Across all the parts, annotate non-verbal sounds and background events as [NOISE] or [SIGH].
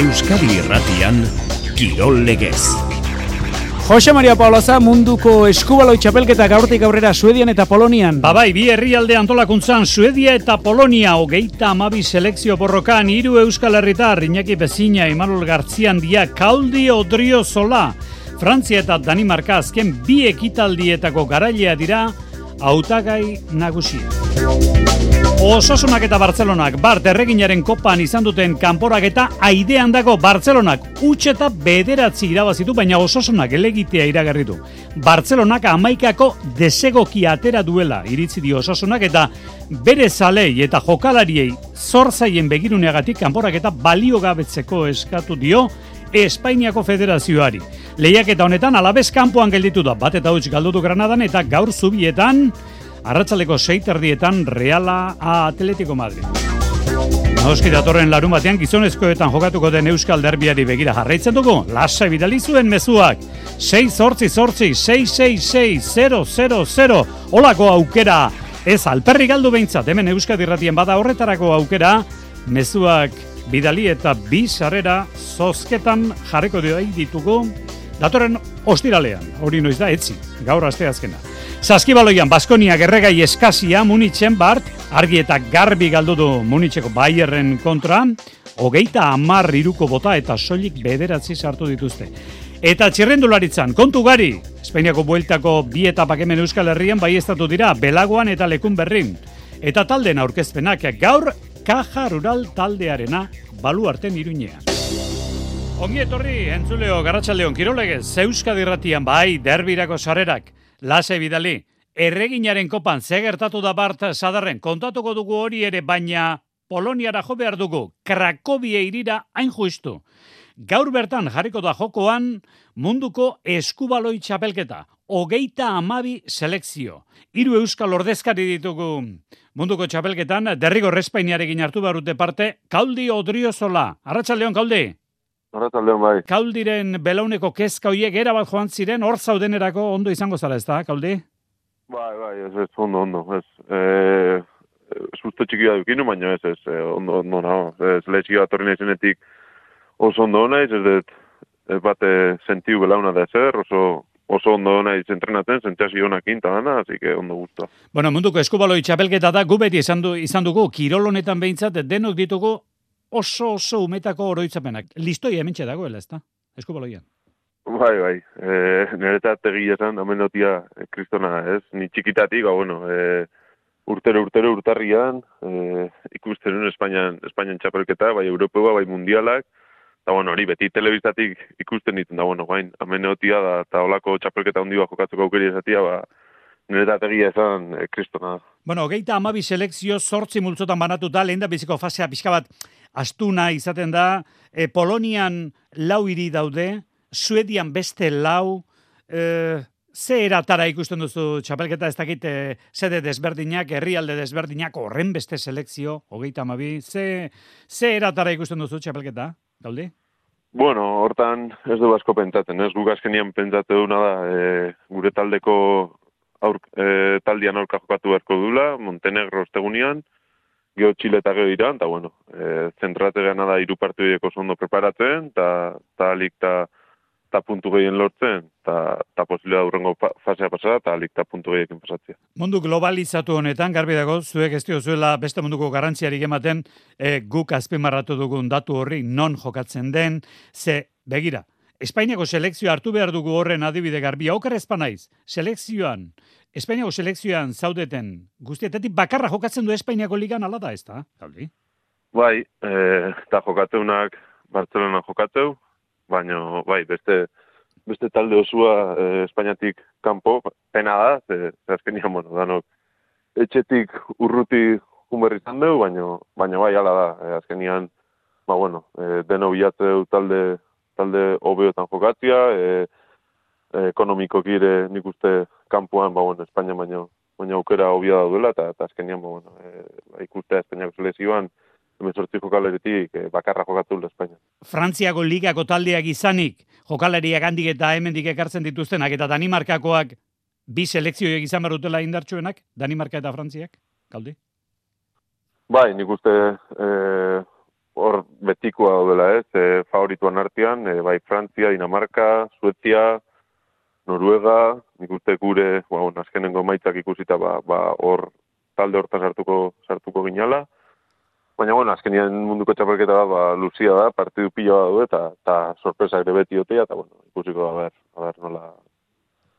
Euskadi Irratian Kirol Legez. Jose Maria Paulaza munduko eskubaloi txapelketa gaurtik aurrera Suedian eta Polonian. Babai, bi herrialde antolakuntzan Suedia eta Polonia hogeita amabi selekzio borrokan hiru Euskal Herritar Iñaki Bezina, Imanol Gartzian dia, Kaldi Odrio Zola, Frantzia eta Danimarka azken bi ekitaldietako garailea dira hautagai nagusia. Osasunak eta Bartzelonak, Bart erreginaren kopan izan duten kanporak eta aidean dago Bartzelonak utxe eta bederatzi irabazitu, baina osasunak elegitea iragarri du. Bartzelonak amaikako desegoki atera duela iritzi dio osasunak eta bere zalei eta jokalariei zorzaien begiruneagatik kanporak eta balio eskatu dio Espainiako Federazioari. Lehiak eta honetan alabez kanpoan gelditu da, bat eta huts galdutu Granadan eta gaur zubietan arratsaleko seiterdietan Reala A Atletico Madrid. Noski datorren larun batean gizonezkoetan jokatuko den Euskal Derbiari begira jarraitzen dugu, lasa bidali zuen mezuak, 6 sortzi sortzi, 666 olako aukera, ez alperri galdu behintzat, hemen Euskadi ratien bada horretarako aukera, mezuak bidali eta bi sarrera zozketan jarriko dio ditugu, datorren ostiralean, hori noiz da, etzi, gaur aste azkena. Zaskibaloian, Baskonia gerregai eskazia Munitzen bart, argi eta garbi galdu du Munitzeko Bayerren kontra, hogeita amar iruko bota eta soilik bederatzi sartu dituzte. Eta txirrendularitzan, kontu gari, Espainiako bueltako bi etapak hemen Euskal Herrian bai estatu dira, Belagoan eta Lekun Berrin. Eta talden aurkezpenak gaur, Kaja Rural taldearena balu arten iruñean. Ongi etorri, entzuleo, garratxaldeon, kirolegez, Euskadi ratian bai, derbirako sarerak, Lase bidali, erreginaren kopan zegertatu da bart sadarren kontatuko dugu hori ere baina Poloniara jo behar dugu, Krakobie irira hain justu. Gaur bertan jarriko da jokoan munduko eskubaloi txapelketa, hogeita amabi selekzio. Hiru euskal ordezkari ditugu munduko txapelketan, derrigo respainiarekin hartu barute parte, Kaldi Odriozola. Arratxaldeon, Kaldi? Arratzaldeon bai. Kaldiren belauneko kezka hoiek era bat joan ziren, hor zaudenerako ondo izango zara, ez da, Kaldi? Bai, bai, ez, ez, ondo, ondo, ez. E, susto txiki da dukinu, baina ez, ez, e, ondo, ondo, no. Ez, lehizki bat horren ezenetik oso ondo naiz, ez, ez, ez bate sentiu belauna da ezer, oso, oso ondo naiz entrenatzen, zentzasi honak inta dana, así que ondo gusto. Bueno, munduko eskubaloi txapelketa da, gu beti izan, du, izan dugu, kirolonetan behintzat, denok ditugu oso oso umetako oroitzapenak. Listoi hementxe dagoela, ezta? Eskubaloian. Bai, bai. E, Neretat egia esan, amenotia e, kristona, ez? Ni txikitatik, ba, bueno, e, urtero, urtero, urtarrian, e, ikusten Espainian, Espainian txapelketa, bai Europea, bai mundialak, eta bueno, hori beti telebistatik ikusten ditzen da, bueno, bain, amenotia da, eta olako txapelketa hundi bat jokatzeko aukeri ezatia, ba, niretat egia esan, e, kristona. Bueno, geita amabi selekzio sortzi multzotan banatuta, lehen da biziko fasea pixka bat, astuna izaten da, e, Polonian lau hiri daude, Suedian beste lau, e, ze eratara ikusten duzu txapelketa ez dakit e, sede desberdinak, herrialde desberdinak, horren beste selekzio, hogeita amabi, ze, ze eratara ikusten duzu txapelketa, gaudi? Bueno, hortan ez du asko pentsatzen, ez guk azkenian pentsatu duna da, e, gure taldeko aur, e, taldian aurka jokatu beharko dula, Montenegro ostegunian, geho Txile eta geho Iran, eta bueno, e, zentrate gana da iru partidueko zondo preparatzen, eta ta alik ta, ta puntu gehien lortzen, eta ta posibilidad urrengo fasea pasara, eta alik ta puntu gehiekin pasatzea. Mundu globalizatu honetan, garbi dago, zuek ez zuela beste munduko garrantziarik ematen, e, guk azpimarratu dugun datu horri non jokatzen den, ze begira, Espainiako selekzio hartu behar dugu horren adibide garbi, aukar naiz, selekzioan, Espainiako selekzioan zaudeten guztietatik bakarra jokatzen du Espainiako ligan ala da, ez da? Galdi? Bai, e, eta jokatzeunak Barcelona jokatzeu, baina bai, beste, beste talde osua e, Espainiatik kanpo, pena da, ze, ze azkenian, bueno, danok, etxetik urruti humberri izan dugu, baina, baina bai, ala da, e, azkenian, ba, bueno, e, deno bilatzeu talde, talde obeotan jokatzia, e, ekonomiko gire nik uste kanpoan, ba, bueno, Espainia baino, baina aukera hobia da duela, eta, eta azkenian, ba, bueno, e, ba, ikuste Espainiako selezioan, emezortzi jokaleretik e, bakarra jokatu da Espainia. Frantziako ligako taldeak izanik, jokalariak handik eta hemendik ekartzen dituztenak, eta Danimarkakoak bi selekzioek izan barutela indartsuenak, Danimarka eta Frantziak, kaldi? Bai, nik uste e, hor betikoa daudela, ez, e, favorituan artean, e, bai Frantzia, Dinamarka, Suetzia, Noruega, nik uste gure, ba, bon, azkenengo maitzak ikusita, ba, ba, hor talde horta sartuko, sartuko ginala. Baina, bueno, azkenian munduko txapelketa da, ba, Luzia da, partidu pila da du, eta, eta sorpresa ere beti otea, eta, bueno, ikusiko da, ber, ber, nola,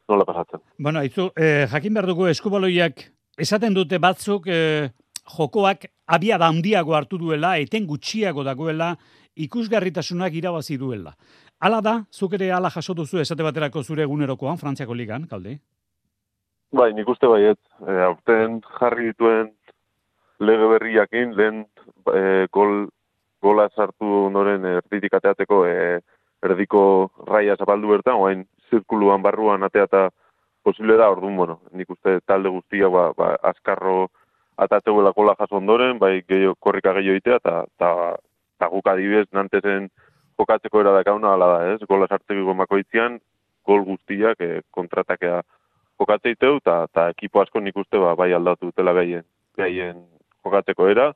nola pasatzen. Bueno, aizu, eh, jakin behar dugu eskubaloiak esaten dute batzuk eh, jokoak abia handiago hartu duela, eten gutxiago dagoela, ikusgarritasunak irabazi duela. Hala da, zuk ere ala jaso duzu esate baterako zure egunerokoan, Frantziako ligan, kalde? Bai, nik uste baiet, e, aurten jarri dituen lege berriakin, lehen e, gol, gola sartu ondoren erditik ateateko e, erdiko raia zapaldu bertan, oain zirkuluan barruan ateata posible da, orduan, bueno, nik uste talde guztia ba, ba, azkarro atateuela gola jaso ondoren, bai gehiago, korrika gehiago itea, eta ta, ta guk adibez nantezen jokatzeko era da kauna ala da, ez? Gola sartzeko makoitzean gol guztiak e, kontratakea jokatzeiteu eta ta ekipo asko nikuste ba bai aldatu dutela gehien gehien jokatzeko era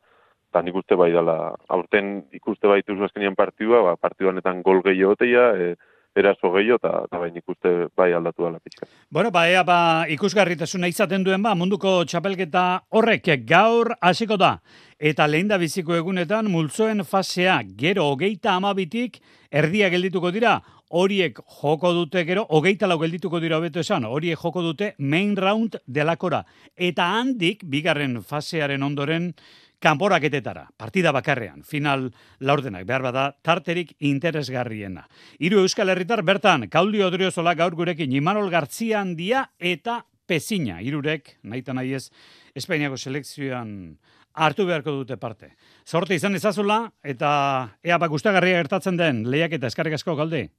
eta nikuste bai dela aurten ikuste baitu azkenean partidua, ba partidu honetan gol gehiotea, e, eraso gehiago eta ta bai ikuste bai aldatu dela pizka. Bueno, ba ea ba ikusgarritasuna izaten duen ba munduko txapelketa horrek gaur hasiko da eta lehen da biziko egunetan multzoen fasea gero hogeita amabitik erdia geldituko dira, horiek joko dute gero, hogeita lau geldituko dira hobeto esan, horiek joko dute main round delakora. Eta handik, bigarren fasearen ondoren, kanporaketetara, partida bakarrean, final laurdenak, behar bada, tarterik interesgarriena. Hiru Euskal Herritar, bertan, Kauli Odriozola gaur gurekin, Imanol Gartzia handia eta Pezina, irurek, nahi nahi ez, Espainiako selekzioan hartu beharko dute parte. Zorte izan ezazula, eta ea bak gustagarria gertatzen den, lehiak eta eskarrik asko galde.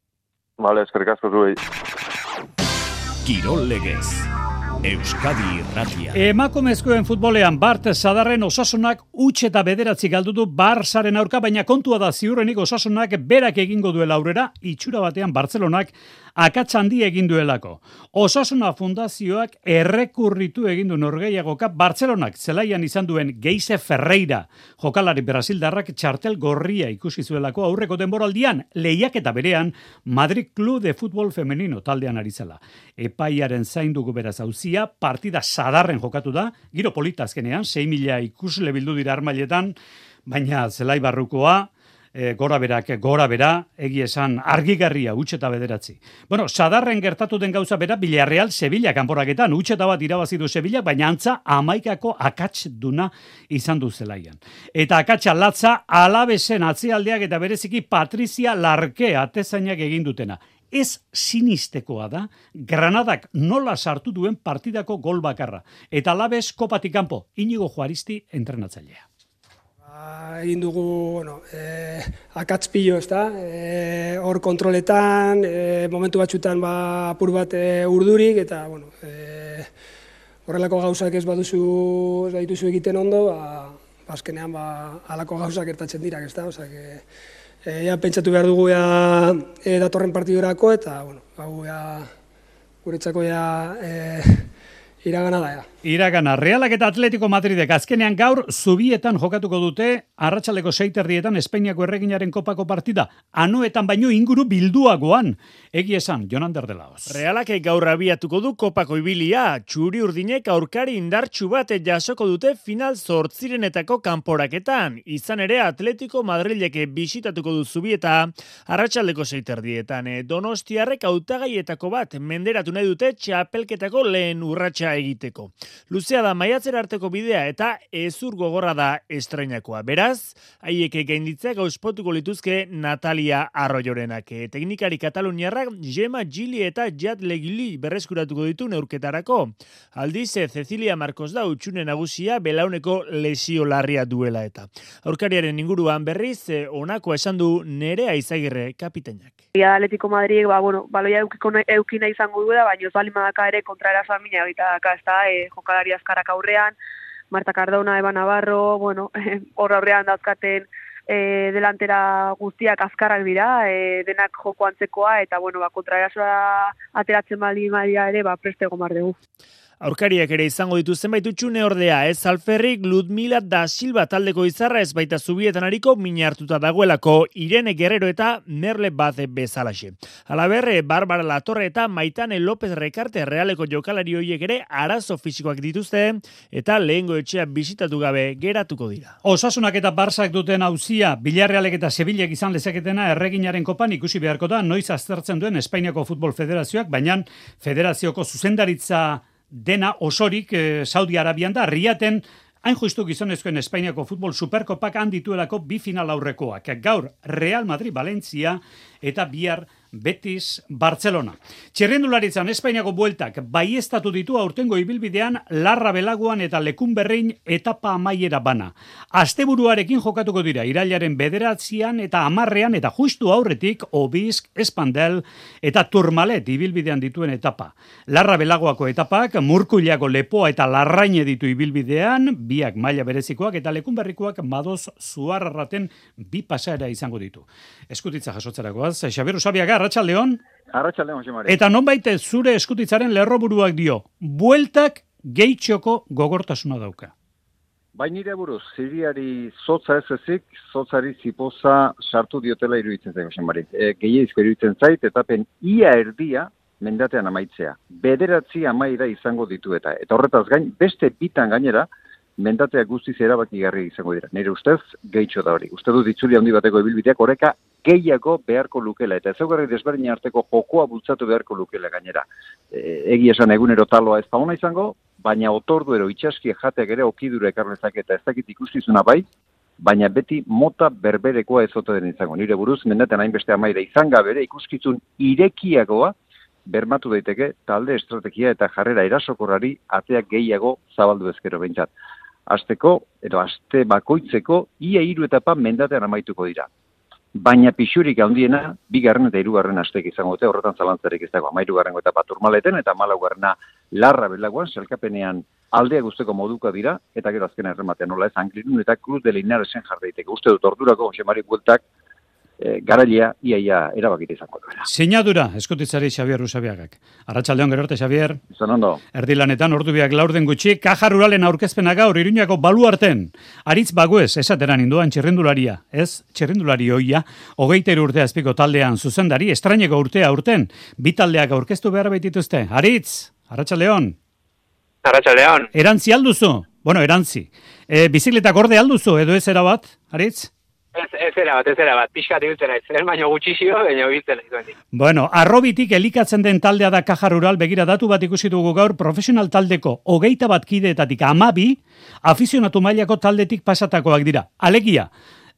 Vale, eskarrik asko zuei. Kirol legez. Euskadi Irratia. Emakumezkoen futbolean Bart Sadarren osasunak utxe eta bederatzi galdu du Barsaren aurka, baina kontua da ziurrenik osasunak berak egingo duela aurrera, itxura batean Bartzelonak akatzandi egin duelako. Osasuna fundazioak errekurritu egin du norgeiagoka Bartzelonak zelaian izan duen Geise Ferreira. Jokalari Brasildarrak txartel gorria ikusi zuelako aurreko denboraldian lehiak eta berean Madrid Club de Futbol Femenino taldean arizela. Epaiaren zaindugu beraz hauzia, partida sadarren jokatu da, giro polita azkenean, 6 mila ikusle bildu dira armailetan, baina zelai barrukoa, e, gora berak, gora bera, egi esan argigarria, utxeta bederatzi. Bueno, sadarren gertatu den gauza bera, Villarreal, Sevilla kanporaketan, utxeta bat irabazi du Sevilla, baina antza amaikako akats duna izan du zelaian. Eta akatsa latza alabesen atzialdeak eta bereziki Patrizia Larke atezainak egin dutena. Ez sinistekoa da, Granadak nola sartu duen partidako gol bakarra. Eta alabez kopatik kanpo, inigo juaristi entrenatzailea egin dugu, bueno, e, akatz pilo, ez da, e, hor kontroletan, e, momentu batxutan ba, apur bat e, urdurik, eta, bueno, e, horrelako gauzak ez baduzu, ez badituzu egiten ondo, ba, bazkenean, ba, alako gauzak ertatzen dira, ez da, que, e, ja, pentsatu behar dugu ja, e, datorren partidurako, eta, bueno, hau ja, guretzako ja, e, iragana da, ja. Iragana, Realak eta Atletico Madridek azkenean gaur zubietan jokatuko dute arratsaleko seiterdietan Espainiako erreginaren kopako partida. Anuetan baino inguru bilduagoan. Egi esan, Jonander de Laos. Realak gaur abiatuko du kopako ibilia. Txuri urdinek aurkari indartxu bat jasoko dute final zortzirenetako kanporaketan. Izan ere Atletico Madrilek bisitatuko du zubieta arratsaldeko seiterdietan. Donostiarrek autagaietako bat menderatu nahi dute txapelketako lehen urratsa egiteko. Luzea da maiatzera arteko bidea eta ezur gogorra da estreinakoa. Beraz, haiek gainditzea gauzpotuko lituzke Natalia Arroyorenak. Teknikari Kataluniarrak Jema Gili eta Jad Legili berreskuratuko ditu neurketarako. Aldiz, Cecilia Marcos da utxune nagusia belauneko lesio larria duela eta. Aurkariaren inguruan berriz, onako esan du nerea izagirre kapitainak. Ia Atletico Madrid, ba, bueno, baloia eukina izango duela, baina ez bali madaka ere kontra erasoan mina, eta ez da, e, jokalari azkarak aurrean, Marta Cardona, Eba Navarro, bueno, [LAUGHS] hor aurrean dauzkaten e, delantera guztiak azkarrak dira, e, denak joko antzekoa, eta bueno, ba, kontra erasoa ateratzen bali madia ere, ba, preste gomar dugu. Aurkariak ere izango ditu zenbait utxune ordea, ez Alferrik, Ludmila da Silva taldeko izarra ez baita zubietan hariko minartuta dagoelako Irene Guerrero eta Merle Baze bezalaxe. Alaberre, Barbara Latorre eta Maitane López Rekarte realeko jokalari horiek ere arazo fisikoak dituzte eta lehengo etxea bisitatu gabe geratuko dira. Osasunak eta Barsak duten hauzia, Bilarrealek eta Sevillak izan lezaketena erreginaren kopan ikusi beharko da noiz aztertzen duen Espainiako Futbol Federazioak, baina federazioko zuzendaritza dena osorik eh, Saudi Arabian da, riaten hain justu gizonezkoen Espainiako futbol superkopak handituelako bi final aurrekoak. Gaur Real Madrid Valencia eta bihar Betis Barcelona. Txerrendularitzan Espainiako bueltak bai estatu ditu aurtengo ibilbidean larra belaguan eta lekun berrein etapa amaiera bana. Asteburuarekin jokatuko dira irailaren bederatzean eta amarrean eta justu aurretik Obisk, Espandel eta Turmalet ibilbidean dituen etapa. Larra belagoako etapak murkuliako lepoa eta larraine ditu ibilbidean, biak maila berezikoak eta lekun berrikoak madoz zuarraten bi pasaera izango ditu. Eskutitza jasotzerakoaz, Xabiru Sabiaga, Arratxaldeon. Arratxaldeon, Jose Mari. Eta nonbait zure eskutitzaren lerroburuak dio, bueltak gehitxoko gogortasuna dauka. Bai nire buruz, ziriari zotza ez ezik, zotzari zipoza sartu diotela iruditzen zait, Jose Mari. E, Gehiezko iruditzen zait, eta pen ia erdia mendatean amaitzea. Bederatzi amaira izango ditu eta. Eta horretaz gain, beste bitan gainera, mendatea guztiz erabakigarri izango dira. Nire ustez, gehitxo da hori. Uste du ditzuli handi bateko ibilbideak oreka gehiago beharko lukela. Eta ezaugarri desberdin arteko jokoa bultzatu beharko lukela gainera. E, egi esan egunero taloa ez da ona izango, baina otorduero itxaski jateak ere okidura ekarnezak eta ez dakit ikustizuna bai, baina beti mota berberekoa ez ote den izango. Nire buruz, mendaten hainbeste amaira izan gabere ikuskizun irekiagoa, bermatu daiteke talde estrategia eta jarrera erasokorrari ateak gehiago zabaldu ezkero behintzat. Azteko, edo aste bakoitzeko, ia hiru etapa mendatean amaituko dira. Baina pixurik handiena, bigarren eta hirugarren astek izango dute, horretan zalantzarik ez dago, amairugarren eta paturmaleten, eta malaugarrena larra belaguan, selkapenean aldea guzteko moduka dira, eta gero azken errematean nola ez, anglinun eta kruz de linaresen jarraiteke. Uste dut ordurako, Jose Mari Bueltak, e, garailea iaia erabakite izango duela. Sinadura, eskutitzari Xavier Rusabiagak. Arratxaldeon gero arte, Xavier. Zan ondo. Erdilanetan ordu biak laurden gutxi, kaja ruralen aurkezpena gaur iruñako baluarten. Aritz baguez, esateran induan txirrendularia, ez txirrendulari hoia, hogeiter urte azpiko taldean zuzendari, estraineko urtea urten, bi taldeak aurkeztu behar baitituzte. Aritz, Arratxaldeon. Arratxaldeon. Erantzi alduzu? Bueno, erantzi. E, bizikleta gorde alduzu, edo ez erabat, Aritz? Ez, ez era bat, ez era bat, pixkat ibiltzen naiz. Ez baino gutxixio, baino ibiltzen naiz. Bueno, arrobitik elikatzen den taldea da kaja rural, begira datu bat ikusi dugu gaur, profesional taldeko hogeita bat kideetatik amabi, afizionatu mailako taldetik pasatakoak dira. Alegia,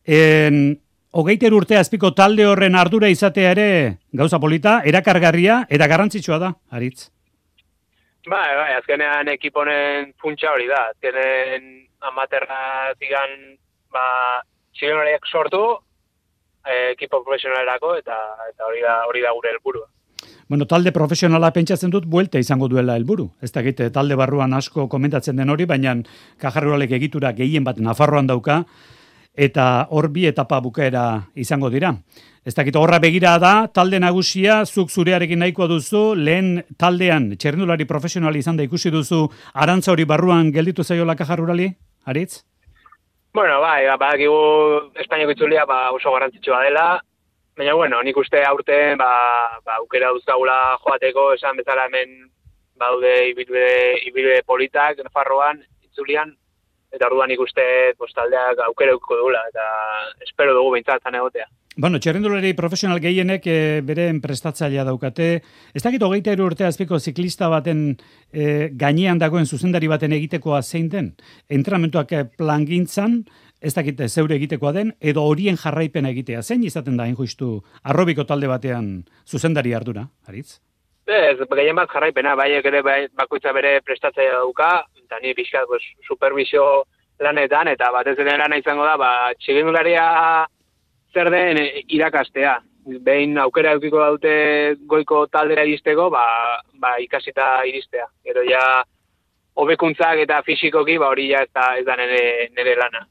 en, hogeiter urte azpiko talde horren ardura izatea ere gauza polita, erakargarria, eta garrantzitsua da, Aritz. Bai, bai, azkenean ekiponen funtsa hori da. Azkenen amaterra zigan, ba, txilenoriak sortu, eh, ekipo profesionalerako, eta, eta hori da, hori da gure helburua. Bueno, talde profesionala pentsatzen dut buelta izango duela helburu. Ez da egite talde barruan asko komentatzen den hori, baina kajarruralek egitura gehien bat Nafarroan dauka, eta hor bi etapa bukaera izango dira. Ez dakit horra begira da, talde nagusia, zuk zurearekin nahikoa duzu, lehen taldean txerrendulari profesionali izan da ikusi duzu, arantza hori barruan gelditu zaiola kajarrurali, Aritz? Bueno, bai, ba, badakigu Espainiako itzulia ba, oso garrantzitsua dela, baina, bueno, nik uste aurten, ba, ba, aukera duzkagula joateko, esan bezala hemen baude ibilbide, ibilbide politak, Nafarroan, itzulian, eta orduan nik uste pues, taldeak aukera eukiko dugula, eta espero dugu behintzat egotea. Bueno, txerrendulari profesional gehienek e, beren prestatzailea daukate. Ez dakit hogeita urte azpiko ziklista baten e, gainean dagoen zuzendari baten egitekoa zein den? Entrenamentuak eh, plangintzan, ez dakit zeure egitekoa den, edo horien jarraipena egitea. Zein izaten da, injustu, arrobiko talde batean zuzendari ardura, Aritz? Ez, gehien bat jarraipena, bai, ere bai, bakoitza bere prestatzailea dauka, eta ni pixkat, pues, supervisio lanetan, eta batez ere lana izango da, ba, txigindularia zer den eh, irakastea. Behin aukera eukiko daute goiko taldera iristeko, ba, ba ikasita iristea. Gero ja, hobekuntzak eta fisikoki, ba hori ja ez da, ez da nere, nere lana.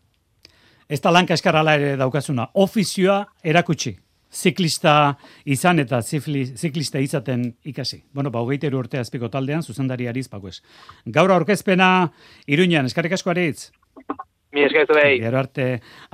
Ez da lanka eskarala ere daukazuna. Ofizioa erakutsi. ziklista izan eta zifli, ziklista izaten ikasi. Bueno, ba, hogeita urte azpiko taldean, zuzendari ariz, pakues. Gaur aurkezpena, iruñan, eskarrik asko aritz. Mi eskertu behi. Gero arte,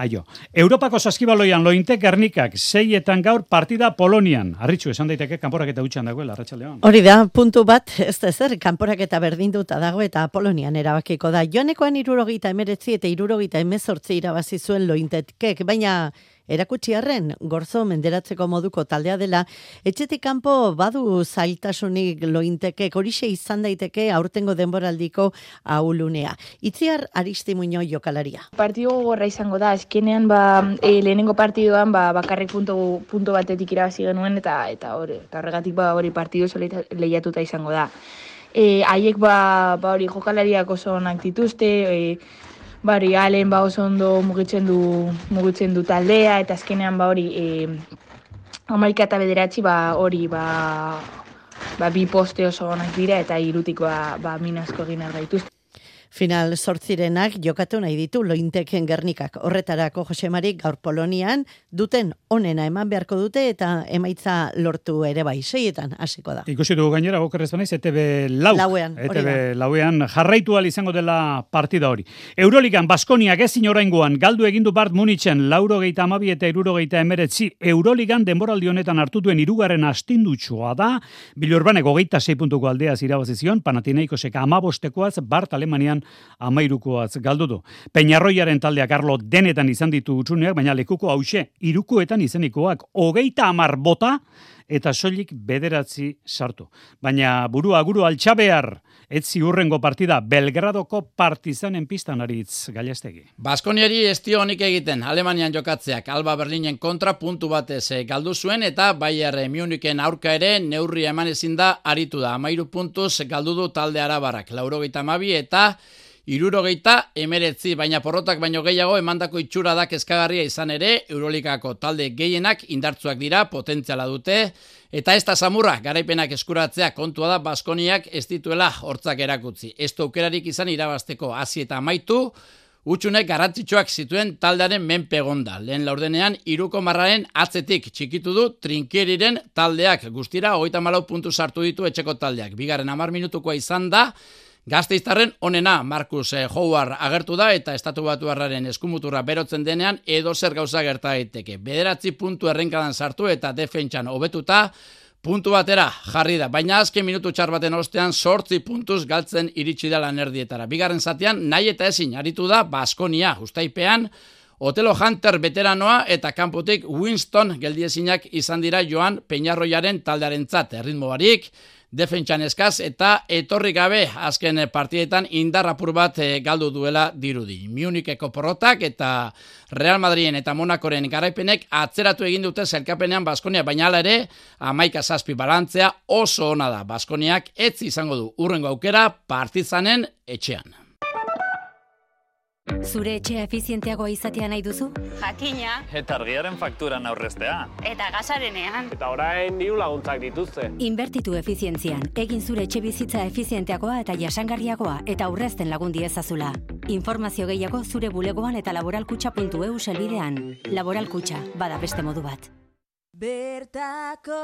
aio. Europako saskibaloian lointek gernikak, seietan gaur partida Polonian. Arritxu, esan daiteke, kanporak eta utxan dagoela, arratsaldean. Hori da, puntu bat, ez da ezer, kanporak eta berdinduta dago eta Polonian erabakiko da. Joanekoan irurogeita emeretzi eta irurogeita emezortzi irabazi zuen lointetkek, baina Erakutsiarren, gorzo menderatzeko moduko taldea dela, etxetik kanpo badu zailtasunik lointeke, horixe izan daiteke aurtengo denboraldiko aulunea. Itziar aristimuño jokalaria. Partido gogorra izango da, eskenean ba, e, lehenengo partidoan ba, bakarrik punto, punto batetik irabazi genuen eta eta hori, eta horregatik ba, hori partido lehiatuta izango da. E, haiek ba, ba hori jokalariak oso onak dituzte, e, Bari, alen ba oso ondo mugitzen du, mugitzen du taldea, eta azkenean ba hori, e, Amerika eta bederatzi ba hori ba, ba bi poste oso onak dira, eta irutikoa ba minazko egin gaituzte. Final sortzirenak jokatu nahi ditu lointeken gernikak. Horretarako Josemarik gaur Polonian duten onena eman beharko dute eta emaitza lortu ere bai. Seietan hasiko da. Ikusi dugu gainera, bokerrez banaiz, ETB lau. Lauean, ETB lauean jarraitu izango dela partida hori. Euroligan, Baskoniak ezin oraingoan galdu egindu Bart Munitzen, lauro geita amabi eta eruro geita emeretzi. Euroligan denboraldi honetan hartu duen irugarren astindutxoa da. Bilurbaneko geita sei puntuko aldeaz irabazizion, Panathinaikosek amabostekoaz, Bart Alemanian amairukoaz galdu du. Peñarroiaren taldeak arlo denetan izan ditu utzuneak, baina lekuko hause irukoetan izenikoak hogeita amar bota eta soilik bederatzi sartu. Baina burua guru altxabear, etzi urrengo partida Belgradoko partizanen pistan aritz gailestegi. Baskoniari estio honik egiten Alemanian jokatzeak Alba Berlinen kontra puntu batez eh, galdu zuen eta Bayer Munichen aurka ere neurri eman ezin da aritu da. Amairu puntuz galdu du talde arabarak. Laurogeita mabi eta Irurogeita emeretzi, baina porrotak baino gehiago emandako itxura da kezkagarria izan ere, Eurolikako talde gehienak indartzuak dira, potentziala dute, eta ez da samurra, garaipenak eskuratzea kontua da, Baskoniak ez dituela hortzak erakutzi. Ez aukerarik izan irabazteko hasi eta amaitu, Utsunek garrantzitsuak zituen taldearen menpe gonda. Lehen laurdenean, iruko marraren atzetik txikitu du trinkeriren taldeak. Guztira, hogeita malau puntu sartu ditu etxeko taldeak. Bigarren amar minutukoa izan da, Gazteiztarren onena Markus eh, Howard agertu da eta estatu batu harraren eskumuturra berotzen denean edo zer gauza gerta daiteke. Bederatzi puntu errenkadan sartu eta defentsan hobetuta puntu batera jarri da. Baina azken minutu txar baten ostean sortzi puntuz galtzen iritsi da lan erdietara. Bigarren zatean nahi eta ezin aritu da Baskonia ustaipean Otelo Hunter veteranoa eta kanpotik Winston geldiezinak izan dira joan Peñarroiaren taldearen zat. Erritmo barik, defentsan eskaz eta etorri gabe azken partidetan indarrapur bat eh, galdu duela dirudi. Munikeko porrotak eta Real Madriden eta Monakoren garaipenek atzeratu egin dute zelkapenean Baskonia, baina ala ere amaika zazpi balantzea oso ona da. Baskoniak ez izango du urrengo aukera partizanen etxean. Zure etxea efizienteagoa izatea nahi duzu? Jakina. Eta argiaren fakturan aurreztea. Eta gasarenean. Eta orain diru laguntzak dituzte. Inbertitu efizientzian. Egin zure etxe bizitza efizienteagoa eta jasangarriagoa eta aurrezten lagundi ezazula. Informazio gehiago zure bulegoan eta laboralkutxa.eu selbidean. Laboralkutxa, bada beste modu bat. Bertako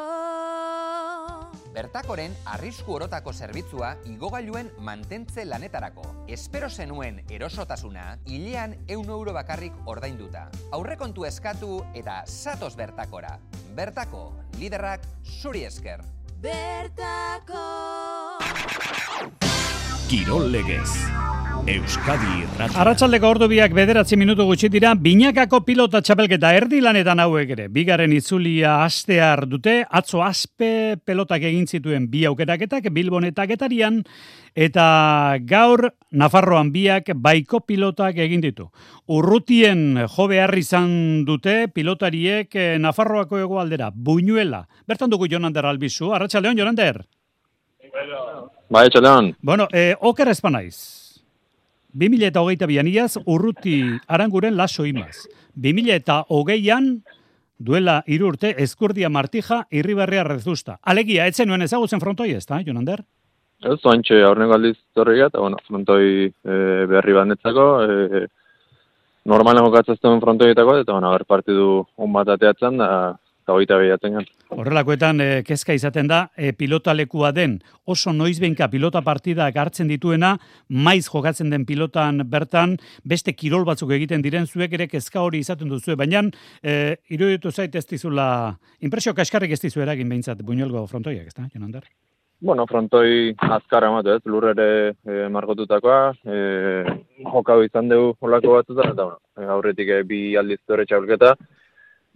Bertakoren arrisku orotako zerbitzua igogailuen mantentze lanetarako. Espero zenuen erosotasuna, hilean eun euro bakarrik ordainduta. Aurrekontu eskatu eta satos bertakora. Bertako, liderrak zuri esker. Bertako! Kirol legez. Euskadi Irratia. Arratxaldeko ordu biak bederatzi minutu gutxi dira, binakako pilota txapelketa erdi lanetan hauek ere. Bigaren itzulia astear dute, atzo aspe pelotak egin zituen bi aukeraketak, bilbonetak etarian, eta gaur Nafarroan biak baiko pilotak egin ditu. Urrutien jo behar izan dute pilotariek eh, Nafarroako egoaldera, buñuela. Bertan dugu Jonander Albizu, Arratxaldeon, Jonander? Bai. Bueno, eh, oker espanaiz. 2000 eta hogeita bianiaz, urruti aranguren laso imaz. 2000 eta hogeian, duela irurte, eskurdia martija, irribarria rezusta. Alegia, etzen nuen ezagutzen frontoi ez, da, Jonander? Ez, oantxe, aurrengo aldiz torri eta, bueno, frontoi e, berri bandetzako, e, normalen jokatzazten frontoietako, eta, bueno, ber partidu un bat ateatzen, da, eta hogeita behiatzen gan. Horrelakoetan e, kezka izaten da, e, pilotalekua den oso noizbenka pilota partidak hartzen dituena, maiz jokatzen den pilotan bertan, beste kirol batzuk egiten diren zuek ere kezka hori izaten duzu, baina e, iruditu zait ez dizula, impresio kaskarrik ez dizu eragin behintzat buñuelgo frontoiak, ez da, Jonander? Bueno, frontoi azkar ematu ez, lurrere e, margotutakoa, e, jokau izan dugu olako batzuta, eta bueno, aurretik e, bi aldiz dure txaulketa,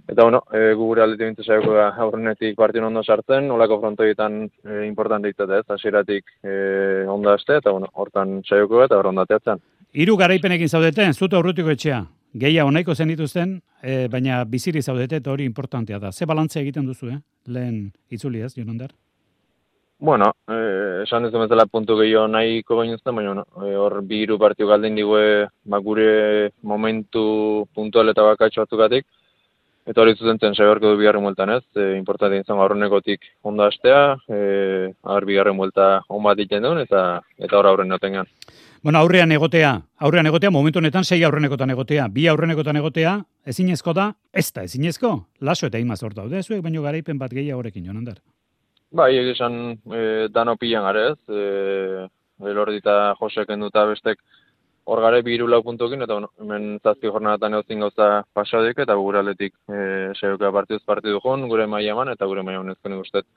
Eta bueno, e, gu gure aldetik bintu zaioko da aurrenetik partion ondo sartzen, olako frontoietan e, importante izatea ez, hasieratik e, ondo aste, eta bueno, hortan saioko eta hor ondateatzen. Hiru garaipenekin zaudeten, zute aurrutiko etxea, gehia onaiko zen dituzten, e, baina biziri zaudete eta hori importantea da. Ze balantzea egiten duzu, eh? lehen itzuli ez, Jononder? Bueno, eh, esan ez bezala puntu gehiago nahiko bainuzten, baina bueno, hor bi hiru partio galden digue ba, gure momentu puntual eta bakatxo batzukatik, Eta hori zuzen zen saibarko du bigarren mueltan ez, e, importante izan aurrenekotik ondo astea, e, aur bigarren muelta on bat ditzen duen, eta eta hor aurren notengan. Bueno, aurrean egotea, aurrean egotea, momentu honetan sei aurrenekotan egotea, bi aurrenekotan egotea, ezinezko da, ez da ezinezko, laso eta imaz hor daude, zuek baino garaipen bat gehiago horrekin, jonan Bai, egizan e, dano pilan garez, e, elordita joseken duta bestek, hor gare bi hiru lau puntukin, eta hemen zazki jornadatan eozin gauza pasadik, eta gure aldetik e, saioka partiduz partidu joan, gure maia eman, eta gure maia honezken guztet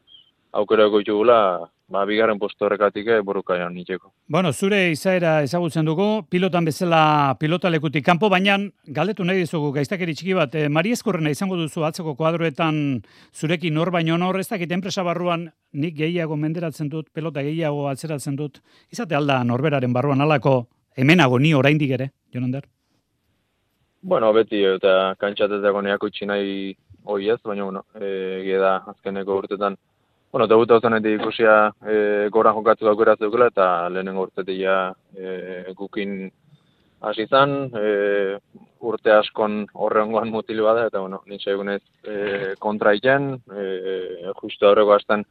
aukera gula, ba, bigarren posto horrekatik eh, borukaian niteko. Bueno, zure izaera ezagutzen dugu, pilotan bezala pilotalekutik kanpo, baina galdetu nahi dizugu gaiztakeri txiki bat, e, Mari Eskorrena izango duzu atzeko kuadroetan zurekin nor baino nor, ez dakit enpresa barruan nik gehiago menderatzen dut, pilota gehiago atzeratzen dut, izate alda norberaren barruan alako hemenago ni oraindik ere, Jonander? Bueno, beti eta kantxatetzeko neako utzi nahi hoi ez, baina bueno, e, da azkeneko urtetan Bueno, debuta ozenetik ikusia e, gora jokatzu daukera zeukela eta lehenengo urtetik ja e, gukin hasi zan, e, urte askon horrengoan mutilu bada, eta bueno, nintxe egunez e, kontra iten, e, justu horrego hastan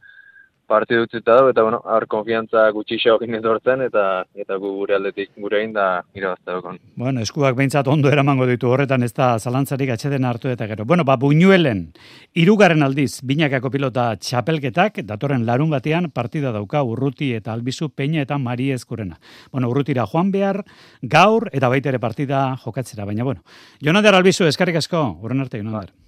partidu utzita da, eta bueno, har konfiantza gutxi xeokin etortzen, eta eta gu gure aldetik gure egin da irabazta dokon. Bueno, eskuak behintzat ondo eramango ditu horretan ez da zalantzarik atxeden hartu eta gero. Bueno, ba, buñuelen, irugarren aldiz, binakako pilota txapelketak, datorren larun batean partida dauka urruti eta albizu peina eta mari eskurena. Bueno, urrutira joan behar, gaur, eta baita ere partida jokatzera, baina bueno. Jonader albizu, eskarrik asko, urren arte, Jonader. Ba,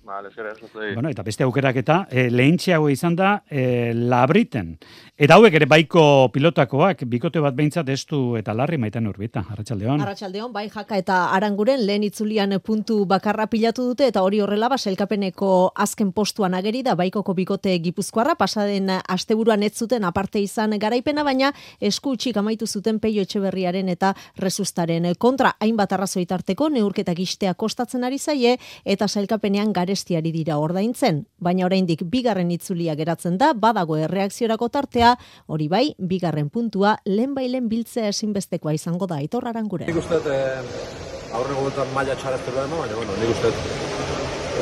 bueno, eta beste aukerak eta e, lehentxeago izan da e, labriten. Eta hauek ere baiko pilotakoak, bikote bat behintzat estu eta larri maitan urbita. Arratxaldeon. Arratxaldeon, bai jaka eta aranguren lehen itzulian puntu bakarra pilatu dute eta hori horrela baselkapeneko azken postuan ageri da baikoko bikote gipuzkoarra pasaden asteburuan ez zuten aparte izan garaipena, baina esku utxik amaitu zuten peio etxeberriaren eta resustaren kontra hainbat arrazoitarteko neurketa gistea kostatzen ari zaie eta sailkapenean gare garestiari dira ordaintzen, baina oraindik bigarren itzulia geratzen da, badago erreakziorako tartea, hori bai, bigarren puntua lehen bailen biltzea ezinbestekoa izango da itorraran gure. Nik uste, eh, aurreko bultan maila txaraztu da, baina, bueno, nik uste,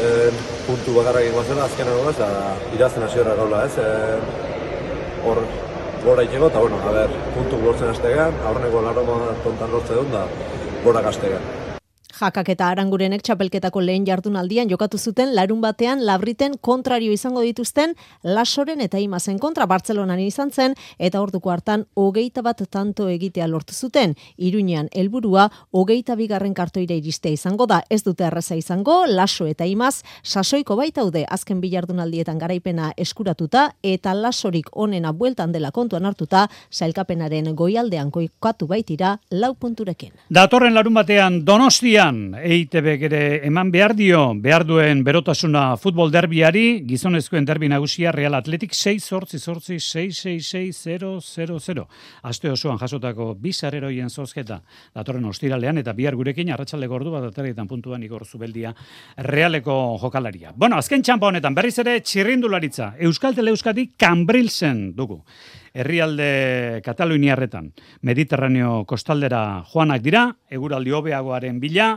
eh, puntu bakarra egin guazela, azken ez, irazten hasi gaula ez, eh, hor, gora itxego, eta, bueno, a ber, puntu lortzen astegan, aurreko laroma tontan lortzen dut, da, gora gaztegan. Jakak eta arangurenek txapelketako lehen jardunaldian jokatu zuten larun batean labriten kontrario izango dituzten lasoren eta imazen kontra Bartzelonan izan zen eta orduko hartan hogeita bat tanto egitea lortu zuten. Iruñean helburua hogeita bigarren kartoira iristea izango da ez dute erreza izango laso eta imaz sasoiko baitaude azken bilardunaldietan garaipena eskuratuta eta lasorik onena bueltan dela kontuan hartuta sailkapenaren goialdean koikatu baitira lau punturekin. Datorren larun batean Donostia Bidean, EITB ere eman behar dio, behar duen berotasuna futbol derbiari, gizonezkoen derbi nagusia Real Atletik 6 sortzi sortzi 666 Aste osoan jasotako bizarreroien zozketa datorren ostiralean eta bihar gurekin arratsalde gordu bat atarietan puntuan igor zubeldia realeko jokalaria. Bueno, azken txampa honetan berriz ere txirrindularitza, Euskal Teleuskadi Kambrilzen dugu herrialde Kataluniarretan, Mediterraneo kostaldera joanak dira, eguraldi hobeagoaren bila,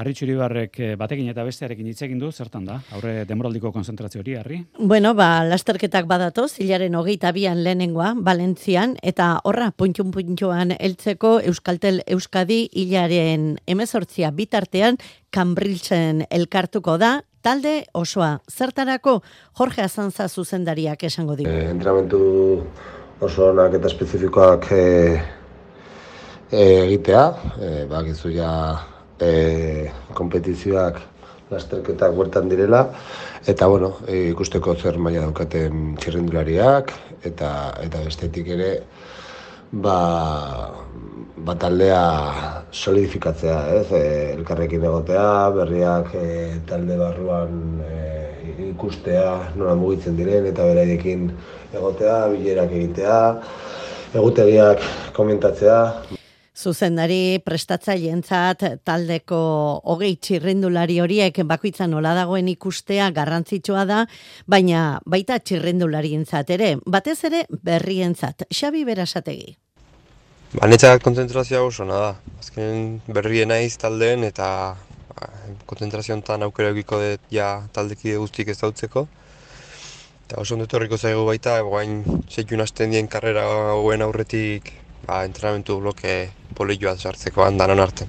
Arritxuri barrek eh, batekin eta bestearekin hitz egin du, zertan da? Aurre demoraldiko konzentrazio hori, Arri? Bueno, ba, lasterketak badatoz, hilaren hogeita bian lehenengoa, Valentzian, eta horra, puntxun puntxuan eltzeko Euskaltel Euskadi hilaren emezortzia bitartean, Kambriltzen elkartuko da, Talde osoa, zertarako Jorge Azanza zuzendariak esango digu. E, entrenamentu oso onak eta espezifikoak e, e, egitea, e, bakizu ja e, kompetizioak lasterketak huertan direla, eta bueno, e, ikusteko zer maila daukaten txirrindulariak, eta, eta bestetik ere, ba, ba taldea solidifikatzea, ez? E, elkarrekin egotea, berriak e, talde barruan e, ikustea, nola mugitzen diren, eta beraiekin egotea, bilerak egitea, egutegiak komentatzea. Zuzendari prestatzaileentzat taldeko hogei txirrindulari horiek bakoitza nola dagoen ikustea garrantzitsua da, baina baita txirrindularientzat ere, batez ere berrientzat. Xabi Berasategi. Ba, netzak konzentrazioa oso da. Azken berrien naiz taldeen eta ba, konzentrazioan aukera egiko dut ja taldeki guztik ez dautzeko. Eta oso ondetu horriko zaigu baita, guain seikun hasten dien karrera hauen aurretik ba, entrenamentu bloke polioa sartzeko handanan arte.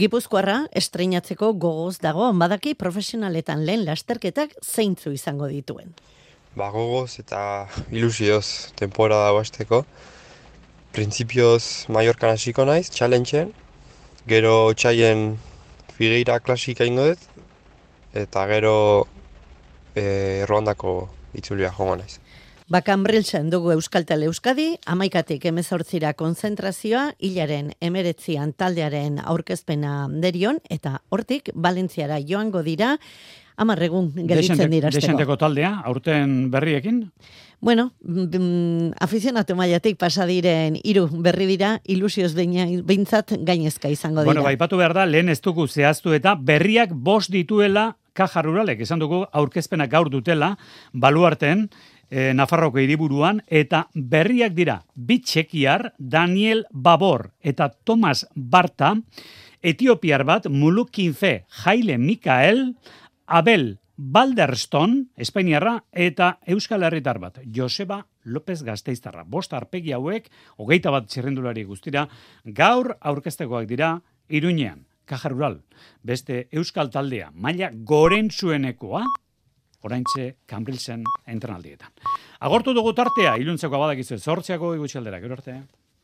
Gipuzkoarra estreinatzeko gogoz dago badaki profesionaletan lehen lasterketak zeintzu izango dituen. Ba, gogoz eta ilusioz temporada basteko. Printzipioz Mallorcan hasiko naiz, challengeen. Gero txaien Figueira klasika ingo dut. Eta gero e, Ruandako itzulia jongo naiz. Bakan briltzen dugu Euskaltel Euskadi, amaikatik emezortzira konzentrazioa, hilaren emeretzian taldearen aurkezpena derion, eta hortik Valentziara joango dira, amarregun gelitzen dira. Desenteko taldea, aurten berriekin? Bueno, mm, afizionatu maiatik pasadiren iru berri dira, ilusioz behintzat gainezka izango dira. Bueno, baipatu behar da, lehen ez dugu zehaztu eta berriak bost dituela kaja ruralek, esan dugu aurkezpena gaur dutela, baluarten, e, Nafarroko hiriburuan eta berriak dira Bitxekiar, Daniel Babor eta Thomas Barta, Etiopiar bat Mulukinfe, Jaile Mikael, Abel Balderston, Espainiarra eta Euskal Herritar bat, Joseba López Gasteiztarra. Bost arpegi hauek, hogeita bat txerrendulari guztira, gaur aurkestekoak dira Iruñean, Kajarural, beste Euskal Taldea, maila goren zuenekoa, oraintxe Cambrilesen entrenaldietan. Agortu dugu tartea, iluntzeko abadakizu, zortziako igutxaldera, gero arte.